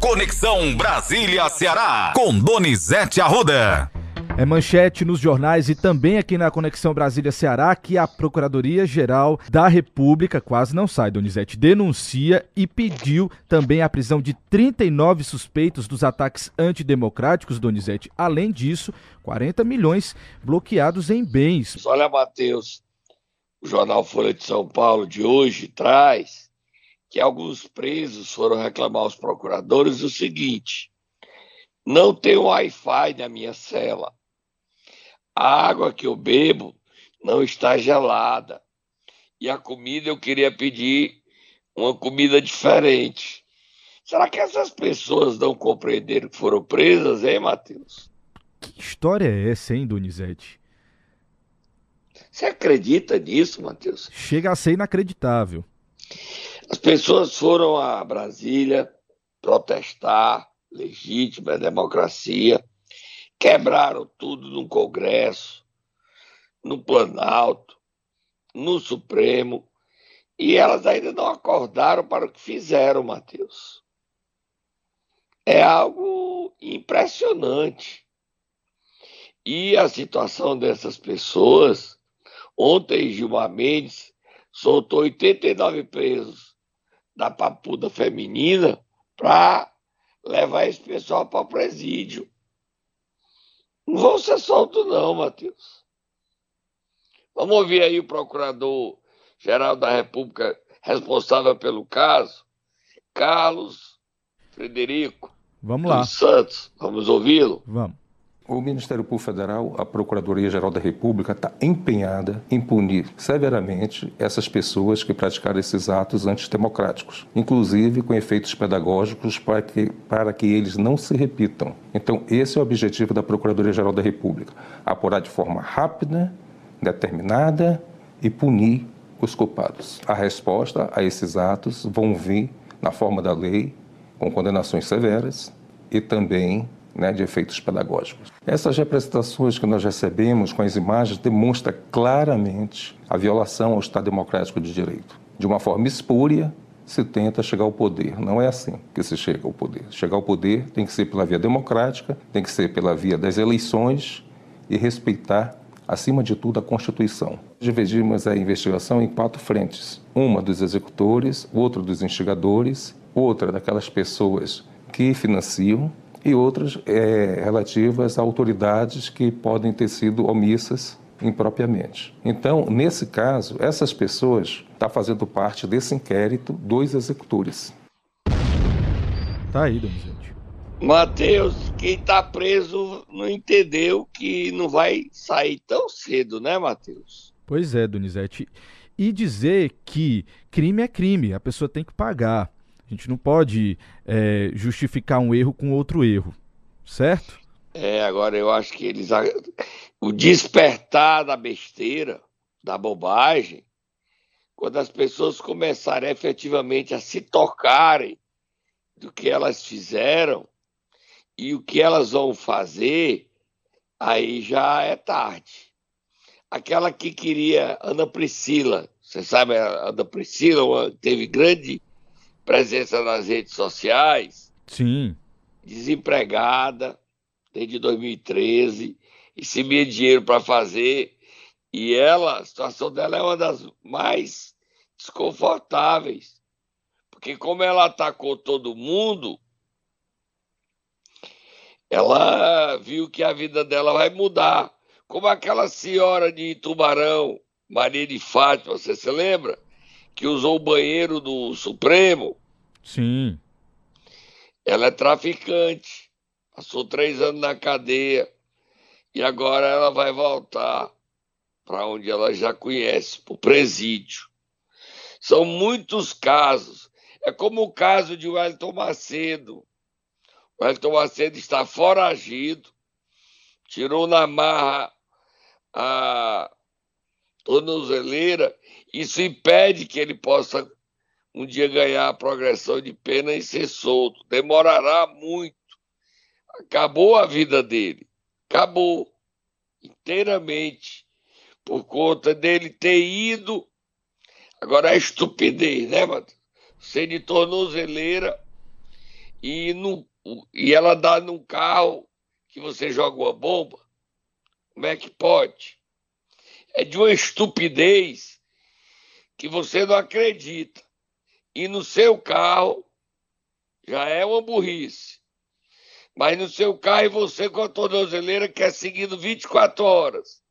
Conexão Brasília-Ceará, com Donizete Arruda. É manchete nos jornais e também aqui na Conexão Brasília-Ceará que a Procuradoria-Geral da República, quase não sai, Donizete, denuncia e pediu também a prisão de 39 suspeitos dos ataques antidemocráticos, Donizete. Além disso, 40 milhões bloqueados em bens. Olha, Matheus, o jornal Folha de São Paulo de hoje traz que alguns presos foram reclamar aos procuradores o seguinte: não tem Wi-Fi na minha cela. A água que eu bebo não está gelada. E a comida eu queria pedir uma comida diferente. Será que essas pessoas não compreenderam que foram presas, hein, Matheus? Que história é essa, hein, Donizete? Você acredita nisso, Matheus? Chega a ser inacreditável. As pessoas foram a Brasília protestar, legítima democracia, quebraram tudo no Congresso, no Planalto, no Supremo, e elas ainda não acordaram para o que fizeram, Matheus. É algo impressionante. E a situação dessas pessoas, ontem Gilmar Mendes soltou 89 presos da papuda feminina para levar esse pessoal para o presídio. Não vão ser soltos, não, Matheus. Vamos ouvir aí o procurador-geral da República responsável pelo caso, Carlos Frederico Vamos lá. Santos. Vamos ouvi-lo? Vamos. O Ministério Público Federal, a Procuradoria-Geral da República, está empenhada em punir severamente essas pessoas que praticaram esses atos antidemocráticos, inclusive com efeitos pedagógicos para que, para que eles não se repitam. Então, esse é o objetivo da Procuradoria-Geral da República: apurar de forma rápida, determinada e punir os culpados. A resposta a esses atos vão vir na forma da lei, com condenações severas e também né, de efeitos pedagógicos. Essas representações que nós recebemos com as imagens demonstram claramente a violação ao Estado Democrático de Direito. De uma forma espúria, se tenta chegar ao poder. Não é assim que se chega ao poder. Chegar ao poder tem que ser pela via democrática, tem que ser pela via das eleições e respeitar, acima de tudo, a Constituição. Dividimos a investigação em quatro frentes: uma dos executores, outra dos instigadores, outra daquelas pessoas que financiam e outras é, relativas a autoridades que podem ter sido omissas impropriamente. Então, nesse caso, essas pessoas estão tá fazendo parte desse inquérito dos executores. Tá aí, Donizete. Mateus, quem está preso não entendeu que não vai sair tão cedo, né, Mateus? Pois é, Donizete. E dizer que crime é crime, a pessoa tem que pagar. A gente não pode é, justificar um erro com outro erro, certo? É, agora eu acho que eles. O despertar da besteira, da bobagem, quando as pessoas começarem efetivamente a se tocarem do que elas fizeram e o que elas vão fazer, aí já é tarde. Aquela que queria Ana Priscila, você sabe, a Ana Priscila teve grande presença nas redes sociais. Sim. Desempregada desde 2013 e sem dinheiro para fazer. E ela, a situação dela é uma das mais desconfortáveis. Porque como ela atacou todo mundo, ela viu que a vida dela vai mudar. Como aquela senhora de Tubarão, Maria de Fátima, você se lembra? Que usou o banheiro do Supremo Sim. Ela é traficante. Passou três anos na cadeia. E agora ela vai voltar para onde ela já conhece, para o presídio. São muitos casos. É como o caso de Wellington Macedo. O Wellington Macedo está foragido, tirou na marra a tornozeleira. Isso impede que ele possa um dia ganhar a progressão de pena e ser solto. Demorará muito. Acabou a vida dele. Acabou. Inteiramente. Por conta dele ter ido. Agora é estupidez, né, Matheus? Ser de tornozeleira e, no, e ela dá num carro que você joga uma bomba? Como é que pode? É de uma estupidez que você não acredita. E no seu carro já é uma burrice. Mas no seu carro e você com a tornozeleira que é seguido 24 horas.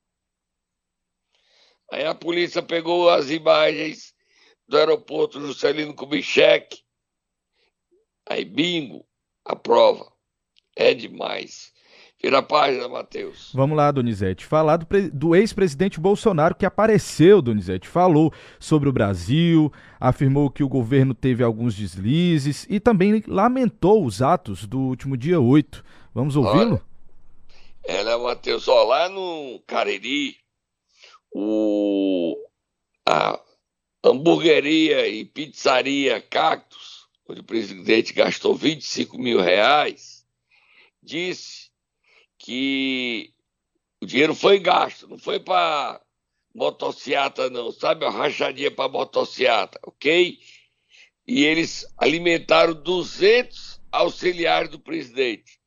Aí a polícia pegou as imagens do aeroporto Juscelino Kubitschek. Aí, bingo, a prova. É demais. Vira a página, Matheus. Vamos lá, Donizete. Falar do, do ex-presidente Bolsonaro que apareceu, Donizete. Falou sobre o Brasil, afirmou que o governo teve alguns deslizes e também lamentou os atos do último dia 8. Vamos ouvi-lo? Ela, Matheus, ó, lá no Cariri, o, a hamburgueria e pizzaria Cactus, onde o presidente gastou 25 mil reais, disse que o dinheiro foi gasto, não foi para motociata, não, sabe? A rachadinha para motociata, ok? E eles alimentaram 200 auxiliares do presidente.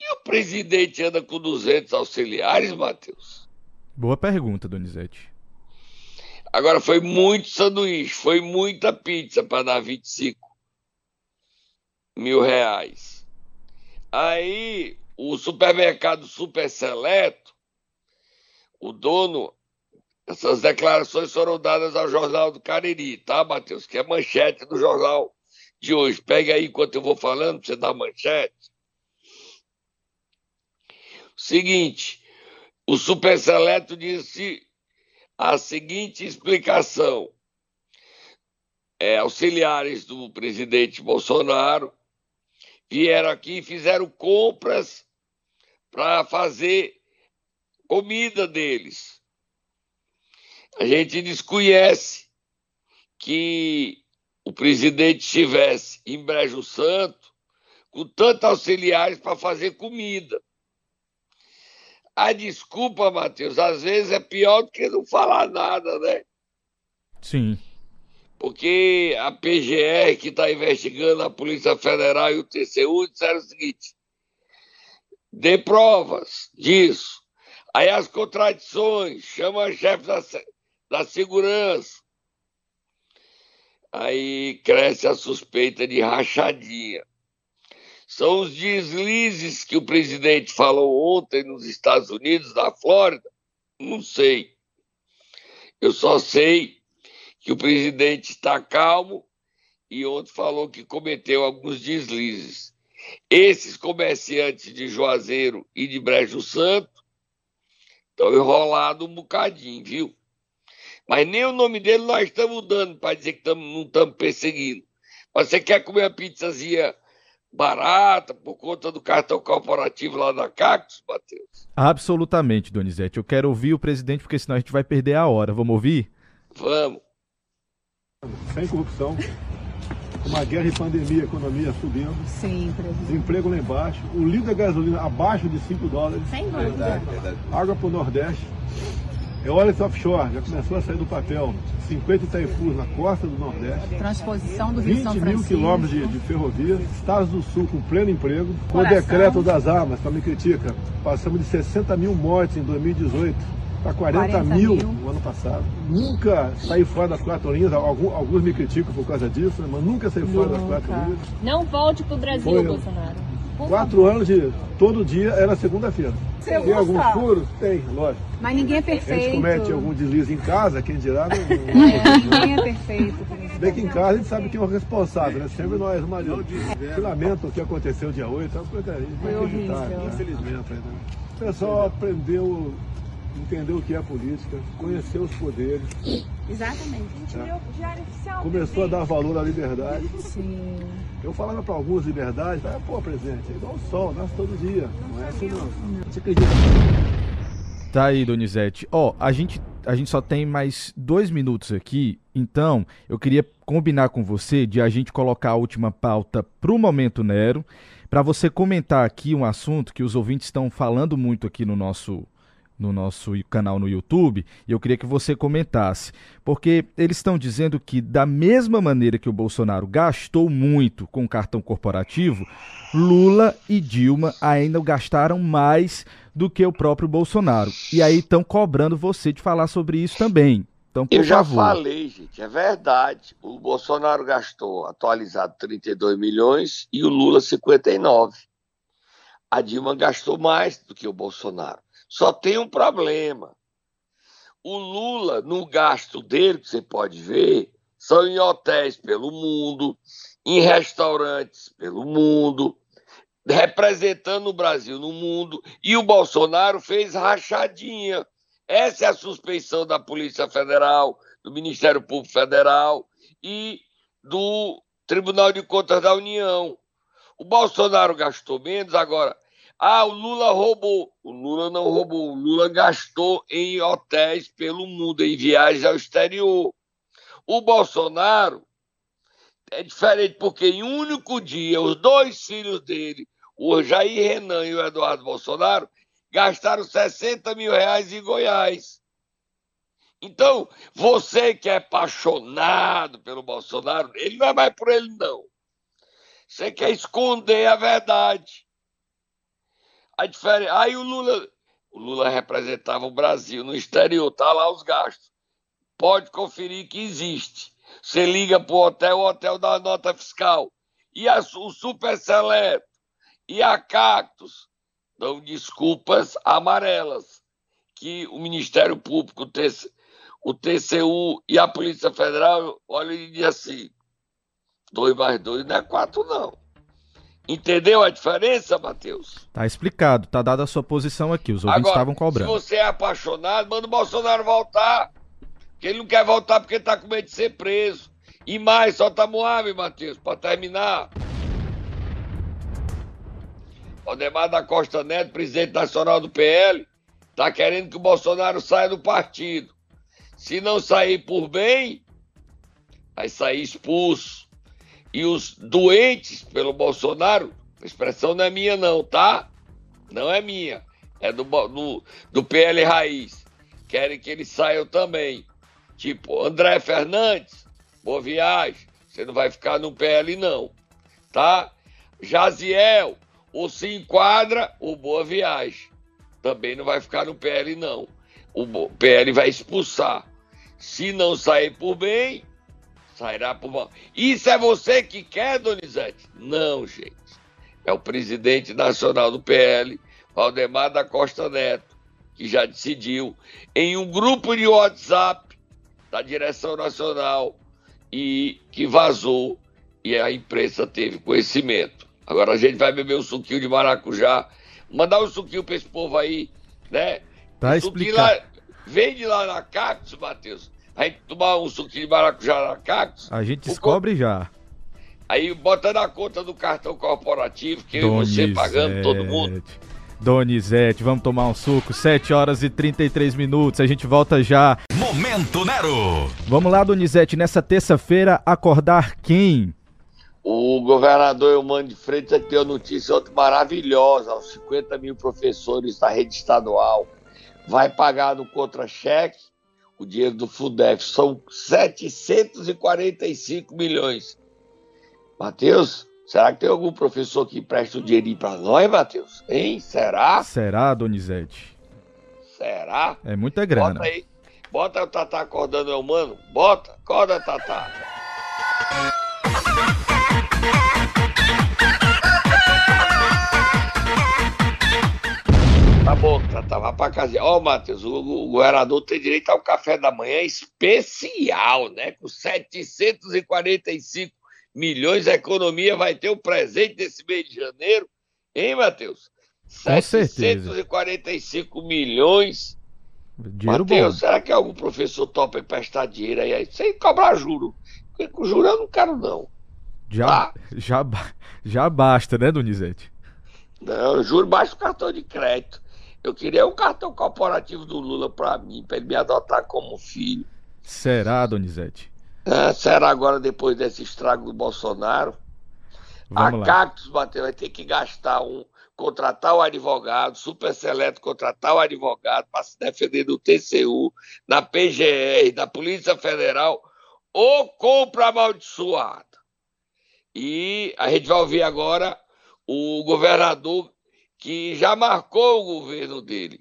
E o presidente anda com 200 auxiliares, Matheus? Boa pergunta, Donizete. Agora, foi muito sanduíche, foi muita pizza para dar 25 mil reais. Aí o supermercado Super Seleto, o dono, essas declarações foram dadas ao Jornal do Cariri, tá, Matheus? Que é manchete do jornal de hoje. Pega aí enquanto eu vou falando, você dar manchete. Seguinte, o Super Seleto disse a seguinte explicação. É, auxiliares do presidente Bolsonaro vieram aqui e fizeram compras para fazer comida deles. A gente desconhece que o presidente estivesse em Brejo Santo com tantos auxiliares para fazer comida. A desculpa, Matheus, às vezes é pior do que não falar nada, né? Sim porque a PGR, que está investigando a Polícia Federal e o TCU, disseram o seguinte: dê provas disso. Aí as contradições, chama chefe da, da segurança. Aí cresce a suspeita de rachadinha. São os deslizes que o presidente falou ontem nos Estados Unidos, da Flórida? Não sei. Eu só sei que o presidente está calmo e ontem falou que cometeu alguns deslizes. Esses comerciantes de Juazeiro e de Brejo Santo estão enrolados um bocadinho, viu? Mas nem o nome dele nós estamos dando para dizer que tamo, não estamos perseguindo. Mas você quer comer uma pizzazinha barata por conta do cartão corporativo lá da Cactus, Matheus? Absolutamente, Donizete. Eu quero ouvir o presidente, porque senão a gente vai perder a hora. Vamos ouvir? Vamos. Sem corrupção, uma guerra e pandemia, economia subindo. Sim, presidente. Desemprego lá embaixo, o litro da gasolina abaixo de 5 dólares. Sem dúvida. Água para o Nordeste. Eólicas offshore, já começou a sair do papel. 50 Itaipus na costa do Nordeste. Transposição do Rio 20 São mil Francisco. quilômetros de, de ferrovia. Estados do Sul com pleno emprego. Com o decreto das armas, para me critica, passamos de 60 mil mortes em 2018 para 40, 40 mil, mil. no ano passado. Nunca saí fora das quatro linhas, alguns, alguns me criticam por causa disso, né, mas nunca saí fora das quatro linhas. Não volte pro Brasil, Foi. Bolsonaro. Por Quatro anos de todo dia era segunda-feira. Tem algum gosta? furo? Tem, lógico. Mas ninguém é A gente perfeito. comete algum deslize em casa, quem dirá, não, não, É, ninguém é perfeito. presidente. Bem que em casa a gente sabe quem é o responsável, né? Sempre nós, marido. Que lamento o que aconteceu dia 8, é uma coisa Foi inacreditável, horrível. infelizmente. Né? O pessoal aprendeu, entendeu o que é política, conheceu os poderes, Exatamente. começou a dar valor à liberdade. Sim. Eu falava para alguns liberdade, falava, pô, presidente, é igual o sol, nasce todo dia. Não é assim não. Você acredita? Tá aí, Donizete. Ó, a gente, a gente só tem mais dois minutos aqui, então eu queria combinar com você de a gente colocar a última pauta pro Momento Nero, para você comentar aqui um assunto que os ouvintes estão falando muito aqui no nosso no nosso canal no YouTube e eu queria que você comentasse, porque eles estão dizendo que da mesma maneira que o Bolsonaro gastou muito com o cartão corporativo, Lula e Dilma ainda gastaram mais do que o próprio Bolsonaro. E aí estão cobrando você de falar sobre isso também. Então, Eu já favor. falei, gente, é verdade. O Bolsonaro gastou atualizado 32 milhões e o Lula 59. A Dilma gastou mais do que o Bolsonaro. Só tem um problema. O Lula, no gasto dele, que você pode ver, são em hotéis pelo mundo, em restaurantes pelo mundo, representando o Brasil no mundo, e o Bolsonaro fez rachadinha. Essa é a suspeição da Polícia Federal, do Ministério Público Federal e do Tribunal de Contas da União. O Bolsonaro gastou menos, agora. Ah, o Lula roubou. O Lula não roubou. O Lula gastou em hotéis pelo mundo, em viagens ao exterior. O Bolsonaro é diferente, porque em um único dia, os dois filhos dele, o Jair Renan e o Eduardo Bolsonaro, gastaram 60 mil reais em Goiás. Então, você que é apaixonado pelo Bolsonaro, ele não é mais por ele, não. Você quer esconder a verdade. A diferença. Aí o Lula. O Lula representava o Brasil no exterior, tá lá os gastos. Pode conferir que existe. Você liga para o hotel, o hotel dá nota fiscal. E a, o Super Seleto e a Cactus dão desculpas amarelas que o Ministério Público, o, TC, o TCU e a Polícia Federal olham e dizem assim: dois mais dois não é quatro, não. Entendeu a diferença, Matheus? Tá explicado, tá dada a sua posição aqui, os ouvintes Agora, estavam cobrando. Se você é apaixonado, manda o Bolsonaro voltar. Porque ele não quer voltar porque tá com medo de ser preso. E mais, solta Moab, Matheus, para terminar. Odemar da Costa Neto, presidente nacional do PL, tá querendo que o Bolsonaro saia do partido. Se não sair por bem, vai sair expulso. E os doentes pelo Bolsonaro, a expressão não é minha não, tá? Não é minha. É do, do, do PL Raiz. Querem que eles saiam também. Tipo, André Fernandes, boa viagem. Você não vai ficar no PL, não. Tá? Jaziel, ou se enquadra, ou boa viagem. Também não vai ficar no PL, não. O PL vai expulsar. Se não sair por bem, sairá por mal. Isso é você que quer, Donizete? Não, gente. É o presidente nacional do PL, Valdemar da Costa Neto, que já decidiu em um grupo de WhatsApp da direção nacional e que vazou e a imprensa teve conhecimento. Agora a gente vai beber um suquinho de maracujá, mandar um suquinho para esse povo aí, né? Tá explicado. Lá, vende lá na Cactus, Matheus. A gente tomar um suquinho de maracujá na Cactus. A gente descobre já. Aí bota na conta do cartão corporativo, que eu e você pagando todo mundo. Donizete, vamos tomar um suco, 7 horas e 33 minutos, a gente volta já. Momento Nero! Vamos lá, Donizete, nessa terça-feira, acordar quem? O governador Eumano de Freitas deu uma notícia outra maravilhosa aos 50 mil professores da rede estadual. Vai pagar no contra-cheque o dinheiro do FUDEF, são 745 milhões. Matheus, será que tem algum professor que presta o dinheirinho para nós, Matheus? Hein? Será? Será, Donizete? Será? É muita grana. Bota aí. Bota o Tatá acordando, é humano. Bota, acorda, Tatá. Tá bom, Tatá, vá pra casa. Ó, oh, Matheus, o, o governador tem direito ao café da manhã especial, né? Com 745 milhões, a economia vai ter o presente desse mês de janeiro, hein, Matheus? Com 745 certeza. milhões. Dinheiro Matheus, bom. será que algum professor topa emprestar dinheiro aí? Sem cobrar juro. Porque com juro eu não quero, não. Já, ah. já, já basta, né, Donizete? Não, juro basta o cartão de crédito. Eu queria um cartão corporativo do Lula para mim, para ele me adotar como filho. Será, Donizete? Ah, será agora depois desse estrago do Bolsonaro? Vamos a Cactus, Matheus, vai ter que gastar um, contratar o advogado, super seleto contratar o advogado para se defender do TCU, na PGR, da Polícia Federal, ou compra amaldiçoada. E a gente vai ouvir agora o governador que já marcou o governo dele.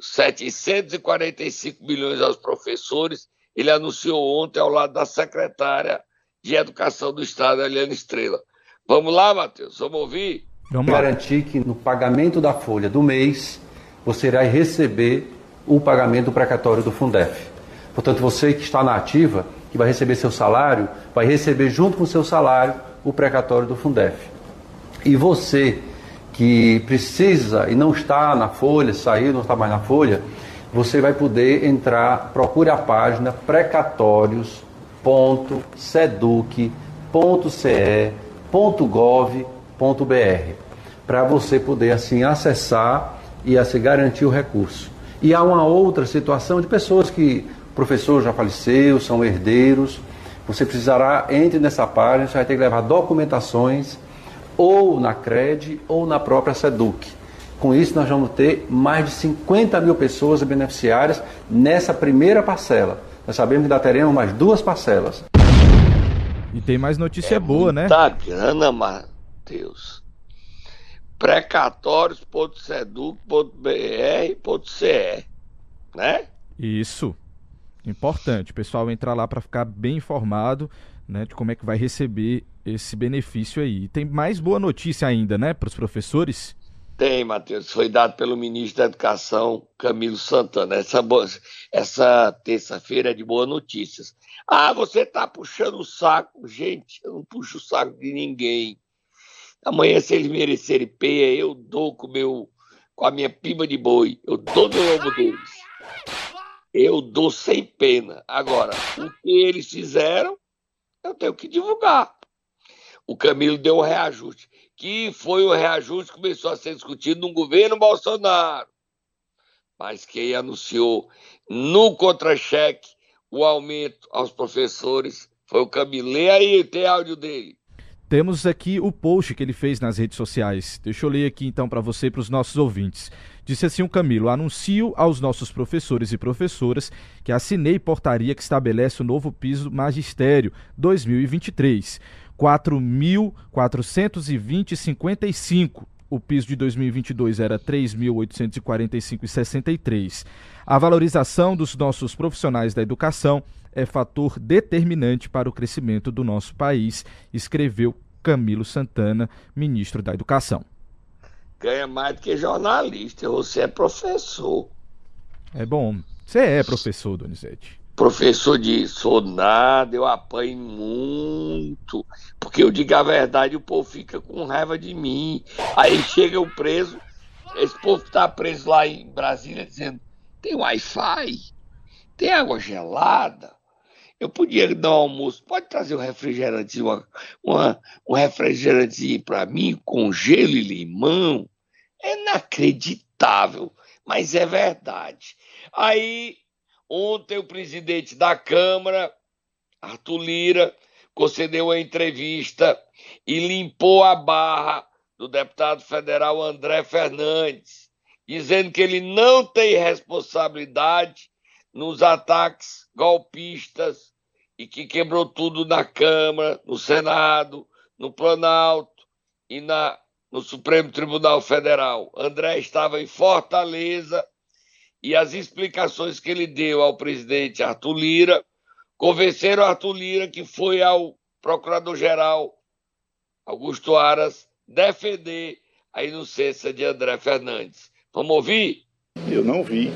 745 milhões aos professores. Ele anunciou ontem ao lado da secretária de Educação do Estado, Eliane Estrela. Vamos lá, Matheus, vamos ouvir? Vamos lá. garantir que no pagamento da folha do mês você irá receber o pagamento precatório do Fundef. Portanto, você que está na ativa, que vai receber seu salário, vai receber junto com o seu salário o precatório do Fundef. E você que precisa e não está na folha, saiu, não está mais na folha, você vai poder entrar, procure a página precatórios.seduc.ce.gov.br para você poder assim acessar e assim garantir o recurso. E há uma outra situação de pessoas que o professor já faleceu, são herdeiros. Você precisará, entre nessa página, você vai ter que levar documentações ou na CRED ou na própria SEDUC. Com isso, nós vamos ter mais de 50 mil pessoas beneficiárias nessa primeira parcela. Nós sabemos que ainda teremos mais duas parcelas. E tem mais notícia boa, né? Tá grana, Matheus. precatórios.seduc.br.ce, né? Isso. Importante. O pessoal entrar lá para ficar bem informado né, de como é que vai receber esse benefício aí. E tem mais boa notícia ainda, né, para os professores? Tem, Matheus. Foi dado pelo ministro da Educação, Camilo Santana. Essa, boa- essa terça-feira é de boas notícias. Ah, você está puxando o saco. Gente, eu não puxo o saco de ninguém. Amanhã, se eles merecerem peia, eu dou com, meu, com a minha piba de boi. Eu dou no lombo deles. Eu dou sem pena. Agora, o que eles fizeram, eu tenho que divulgar. O Camilo deu um reajuste, que foi o reajuste que começou a ser discutido no governo Bolsonaro. Mas quem anunciou no contra-cheque o aumento aos professores foi o Camilo. Lê aí, tem áudio dele. Temos aqui o post que ele fez nas redes sociais. Deixa eu ler aqui então para você e para os nossos ouvintes. Disse assim o Camilo: Anuncio aos nossos professores e professoras que assinei portaria que estabelece o novo piso magistério 2023. 4.420,55. O piso de 2022 era 3.845,63. A valorização dos nossos profissionais da educação é fator determinante para o crescimento do nosso país, escreveu Camilo Santana, ministro da Educação. Ganha mais do que jornalista, você é professor. É bom. Você é professor, Donizete. Professor de sou nada, eu apanho muito, porque eu digo a verdade, o povo fica com raiva de mim. Aí chega o preso, esse povo está preso lá em Brasília dizendo: tem Wi-Fi, tem água gelada. Eu podia dar um almoço, pode trazer um refrigerante, uma, uma, um refrigerantezinho para mim com gelo e limão. É inacreditável, mas é verdade. Aí Ontem, o presidente da Câmara, Arthur Lira, concedeu uma entrevista e limpou a barra do deputado federal André Fernandes, dizendo que ele não tem responsabilidade nos ataques golpistas e que quebrou tudo na Câmara, no Senado, no Planalto e na, no Supremo Tribunal Federal. André estava em Fortaleza e as explicações que ele deu ao presidente Arthur Lira convenceram Arthur Lira que foi ao procurador-geral Augusto Aras defender a inocência de André Fernandes. Vamos ouvir? Eu não vi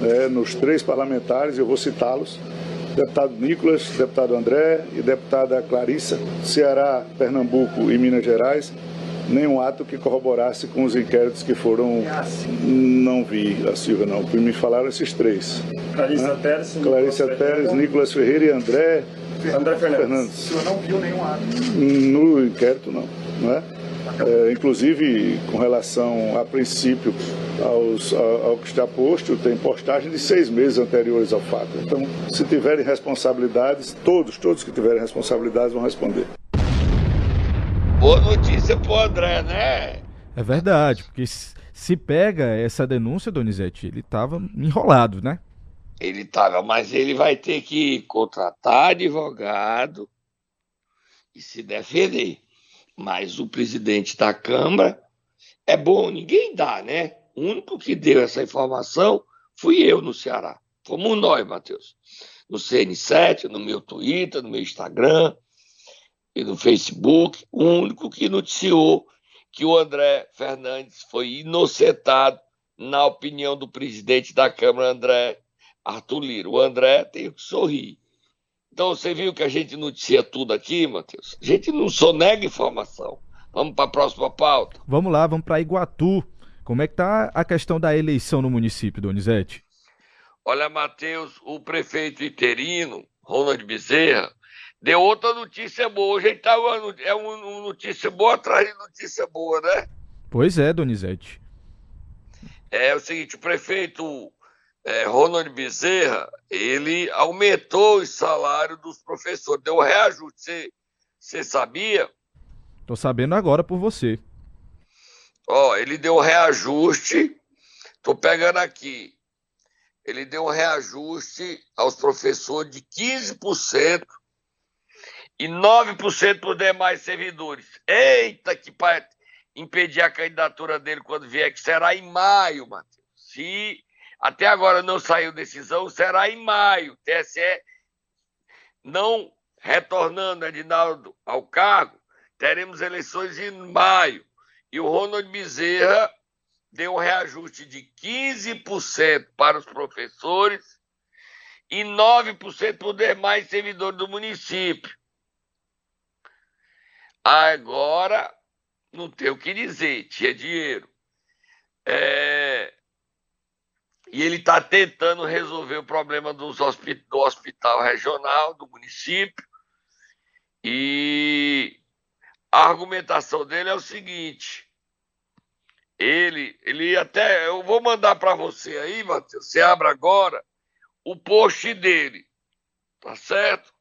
né, nos três parlamentares, eu vou citá-los, deputado Nicolas, deputado André e deputada Clarissa, Ceará, Pernambuco e Minas Gerais, nenhum ato que corroborasse com os inquéritos que foram. Não vi a Silva, não. Me falaram esses três. Clarissa Teres, Clarissa Teres, Nicolas Ferreira e André, André Fernandes. Fernandes. O senhor não viu nenhum ato. No inquérito, não. não é? É, inclusive, com relação a princípio aos, ao, ao que está posto, tem postagem de seis meses anteriores ao fato. Então, se tiverem responsabilidades, todos, todos que tiverem responsabilidades vão responder. Boa notícia pro André, né? É verdade, porque se pega essa denúncia, Donizete, ele estava enrolado, né? Ele estava, mas ele vai ter que contratar advogado e se defender. Mas o presidente da Câmara é bom, ninguém dá, né? O único que deu essa informação fui eu no Ceará. Fomos nós, Matheus. No CN7, no meu Twitter, no meu Instagram e no Facebook. O único que noticiou que o André Fernandes foi inocentado, na opinião do presidente da Câmara, André Arthur Lira. O André tem que sorrir. Então, você viu que a gente noticia tudo aqui, Matheus? A gente não sonega informação. Vamos para a próxima pauta? Vamos lá, vamos para Iguatu. Como é que está a questão da eleição no município, Donizete? Olha, Matheus, o prefeito interino, Ronald Bezerra, deu outra notícia boa. Hoje tá uma, é uma notícia boa atrás de notícia boa, né? Pois é, Donizete. É o seguinte, o prefeito é, Ronald Bezerra, ele aumentou o salário dos professores, deu um reajuste. Você, você sabia? Tô sabendo agora por você. Ó, ele deu um reajuste, tô pegando aqui. Ele deu um reajuste aos professores de 15% e 9% para os demais servidores. Eita, que para impedir a candidatura dele quando vier, que será em maio, Matheus. Se até agora não saiu decisão, será em maio. TSE não retornando Edinaldo ao cargo, teremos eleições em maio. E o Ronald Bezerra deu um reajuste de 15% para os professores e 9% para os demais servidores do município. Agora, não tem o que dizer, tinha dinheiro. É... E ele está tentando resolver o problema dos hospi... do hospital regional, do município. E a argumentação dele é o seguinte: ele, ele até. Eu vou mandar para você aí, Matheus. Você abre agora o post dele, tá certo?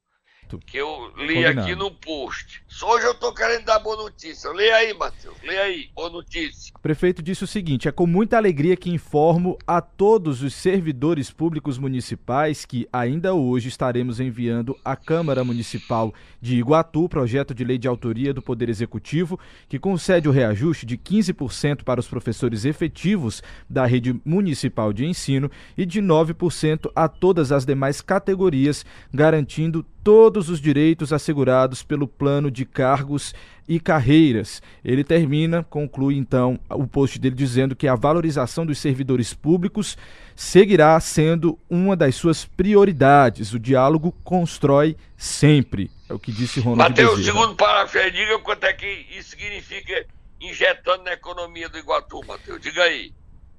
que eu li Combinado. aqui no post. Hoje eu tô querendo dar boa notícia. Lê aí, Matheus. Lê aí, boa notícia. O prefeito disse o seguinte: é com muita alegria que informo a todos os servidores públicos municipais que ainda hoje estaremos enviando à Câmara Municipal de Iguatu projeto de lei de autoria do Poder Executivo que concede o reajuste de 15% para os professores efetivos da rede municipal de ensino e de 9% a todas as demais categorias, garantindo todos os direitos assegurados pelo plano de cargos e carreiras. Ele termina, conclui então o post dele dizendo que a valorização dos servidores públicos seguirá sendo uma das suas prioridades. O diálogo constrói sempre. É o que disse Ronald Mateus, segundo parágrafo, diga quanto é que isso significa injetando na economia do Iguatu, Matheus. Diga aí.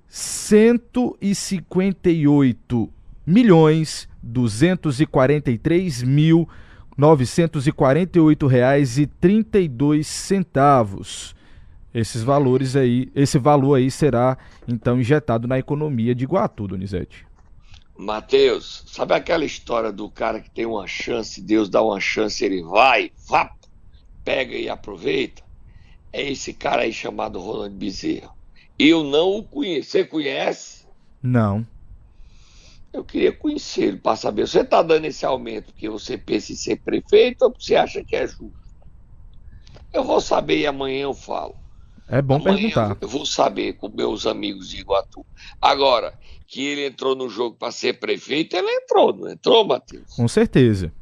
158 milhões 243 mil 948 reais e 32 centavos. Esses valores aí, esse valor aí será então injetado na economia de Iguatu, Donizete. Mateus, sabe aquela história do cara que tem uma chance, Deus dá uma chance, ele vai, vá, pega e aproveita? É esse cara aí chamado Ronald Bezerra. Eu não o conheço. Você conhece? Não. Eu queria conhecê-lo para saber. Você está dando esse aumento porque você pensa em ser prefeito ou você acha que é justo? Eu vou saber e amanhã eu falo. É bom amanhã perguntar. Eu vou saber com meus amigos de Iguatu. Agora, que ele entrou no jogo para ser prefeito, ele entrou, não entrou, Matheus? Com certeza.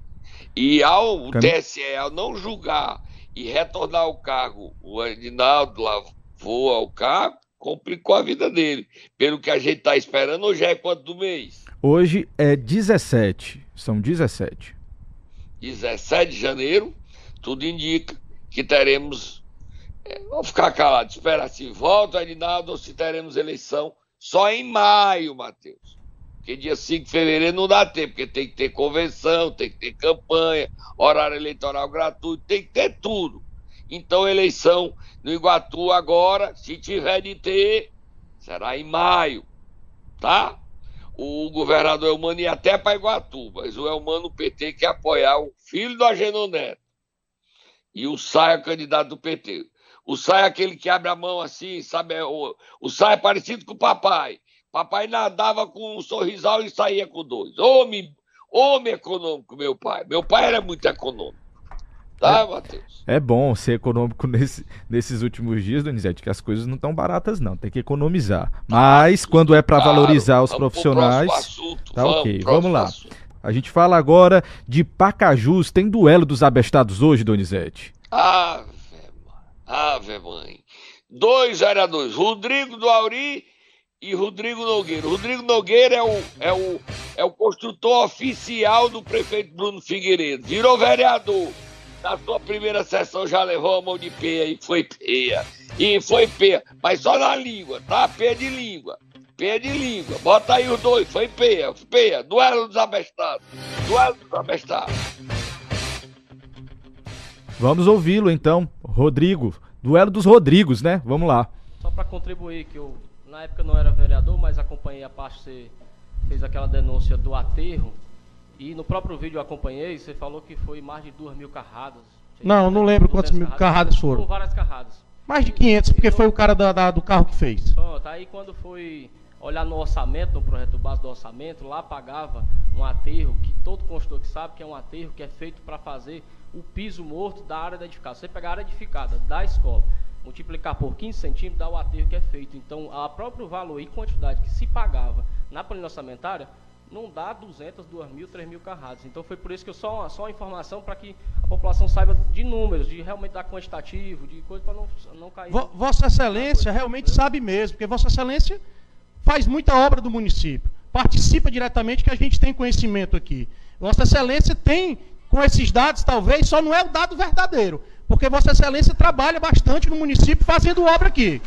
E ao Can... TSE, ao não julgar e retornar ao cargo, o Edinaldo lavou ao cargo, complicou a vida dele. Pelo que a gente está esperando, hoje é quanto do mês? Hoje é 17. São 17. 17 de janeiro, tudo indica que teremos. É, vamos ficar calados, esperar se volta Arinaldo ou se teremos eleição só em maio, Matheus. Porque dia 5 de fevereiro não dá tempo, porque tem que ter convenção, tem que ter campanha, horário eleitoral gratuito, tem que ter tudo. Então, eleição no Iguatu agora, se tiver de ter, será em maio, tá? o governador Elmano ia até para Iguatu, mas o Elmano PT quer apoiar o filho do Agenor Neto. E o Saia, candidato do PT. O sai é aquele que abre a mão assim, sabe? É O, o sai é parecido com o papai. Papai nadava com um sorrisal e saía com dois. Homem, homem econômico, meu pai. Meu pai era muito econômico. Tá, Matheus? É bom ser econômico nesse- nesses últimos dias, Donizete, que as coisas não estão baratas, não. Tem que economizar. Mas quando é para valorizar os profissionais. Tá Vamos, ok, vamos lá. A gente fala agora de Pacajus. Tem duelo dos abestados hoje, Donizete? Ave. Ave, mãe. Dois vereadores, Rodrigo do Auri e Rodrigo Nogueira. Rodrigo Nogueira é o, é, o, é o construtor oficial do prefeito Bruno Figueiredo. Virou vereador. Na sua primeira sessão já levou a mão de peia e foi peia. E foi peia. Mas só na língua, tá? Peia de língua. Peia de língua. Bota aí os dois. Foi peia. Peia. Duelo dos abestados. Duelo dos abestados. Vamos ouvi-lo então. Rodrigo. Duelo dos Rodrigos, né? Vamos lá. Só para contribuir, que eu na época não era vereador, mas acompanhei a parte que você fez aquela denúncia do aterro. E no próprio vídeo eu acompanhei, você falou que foi mais de 2 mil carradas. Não, não lembro quantas 200 mil carradas foram. Foram várias carradas. Mais de 500, porque foi o cara da- da- do carro que fez. Pronto, aí quando foi olhar no orçamento, no projeto base do orçamento, lá pagava um aterro, que todo construtor que sabe que é um aterro que é feito para fazer o piso morto da área da edificação. Você pegar a área edificada da escola, multiplicar por 15 centímetros, dá o aterro que é feito. Então, a próprio valor e quantidade que se pagava na planilha orçamentária não dá 200, 2 mil, 3 mil carradas. Então, foi por isso que eu só, uma- só uma informação para que a população saiba de números, de realmente dar quantitativo, de coisa para não, não cair. Vo- Vossa Excelência realmente sabe mesmo, porque Vossa Excelência faz muita obra do município, participa diretamente, que a gente tem conhecimento aqui. Vossa Excelência tem, com esses dados, talvez, só não é o dado verdadeiro, porque Vossa Excelência trabalha bastante no município fazendo obra aqui.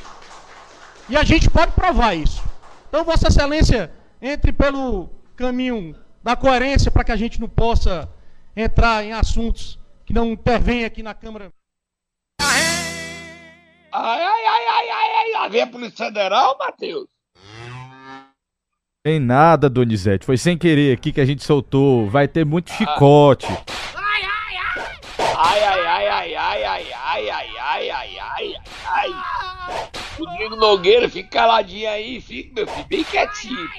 E a gente pode provar isso. Então, Vossa Excelência, entre pelo caminho da coerência para que a gente não possa entrar em assuntos que não intervêm aqui na Câmara. Ai, ai, ai, ai, ai, ai. Lá vem a Polícia Federal, Matheus. Tem nada, Donizete. Foi sem querer aqui que a gente soltou. Vai ter muito chicote. Ai, ai, ai, ai, ai, Rodrigo Nogueira, fica caladinho aí, fica, meu filho, bem quietinho.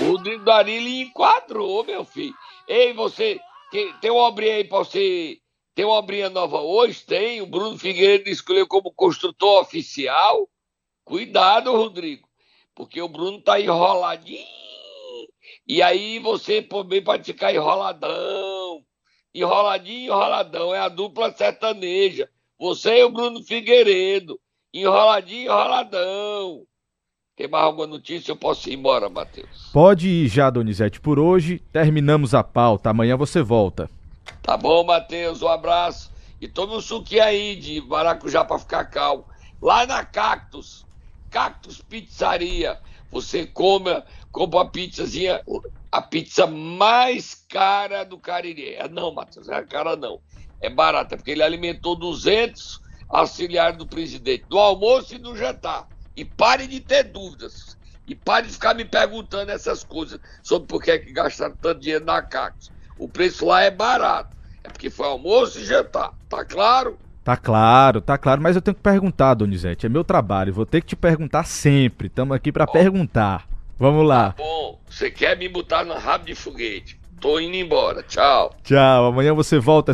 o Rodrigo Dari ele enquadrou, meu filho. Ei, você, tem, tem uma obrinha aí pra você. Tem uma obrinha nova hoje? Tem. O Bruno Figueiredo escolheu como construtor oficial. Cuidado, Rodrigo, porque o Bruno tá enroladinho. E aí você também pode ficar enroladão. Enroladinho, enroladão. É a dupla sertaneja. Você e o Bruno Figueiredo. Enroladinho, enroladão. Tem mais alguma notícia? Eu posso ir embora, Matheus. Pode ir já, Donizete. Por hoje, terminamos a pauta. Amanhã você volta. Tá bom, Matheus? Um abraço. E tome um suquinho aí de maracujá pra ficar calmo. Lá na Cactus. Cactus Pizzaria. Você come, compra uma pizzazinha, a pizza mais cara do Cariri. É, não, Matheus, não é cara não. É barata, porque ele alimentou 200 auxiliares do presidente, do almoço e do jantar. E pare de ter dúvidas. E pare de ficar me perguntando essas coisas sobre por que é que gastaram tanto dinheiro na Cactus. O preço lá é barato. É porque foi almoço e jantar. Tá claro? Tá claro, tá claro, mas eu tenho que perguntar, Donizete. É meu trabalho, vou ter que te perguntar sempre. Estamos aqui pra perguntar. Vamos lá. Bom, você quer me botar no rabo de foguete? Tô indo embora. Tchau. Tchau, amanhã você volta.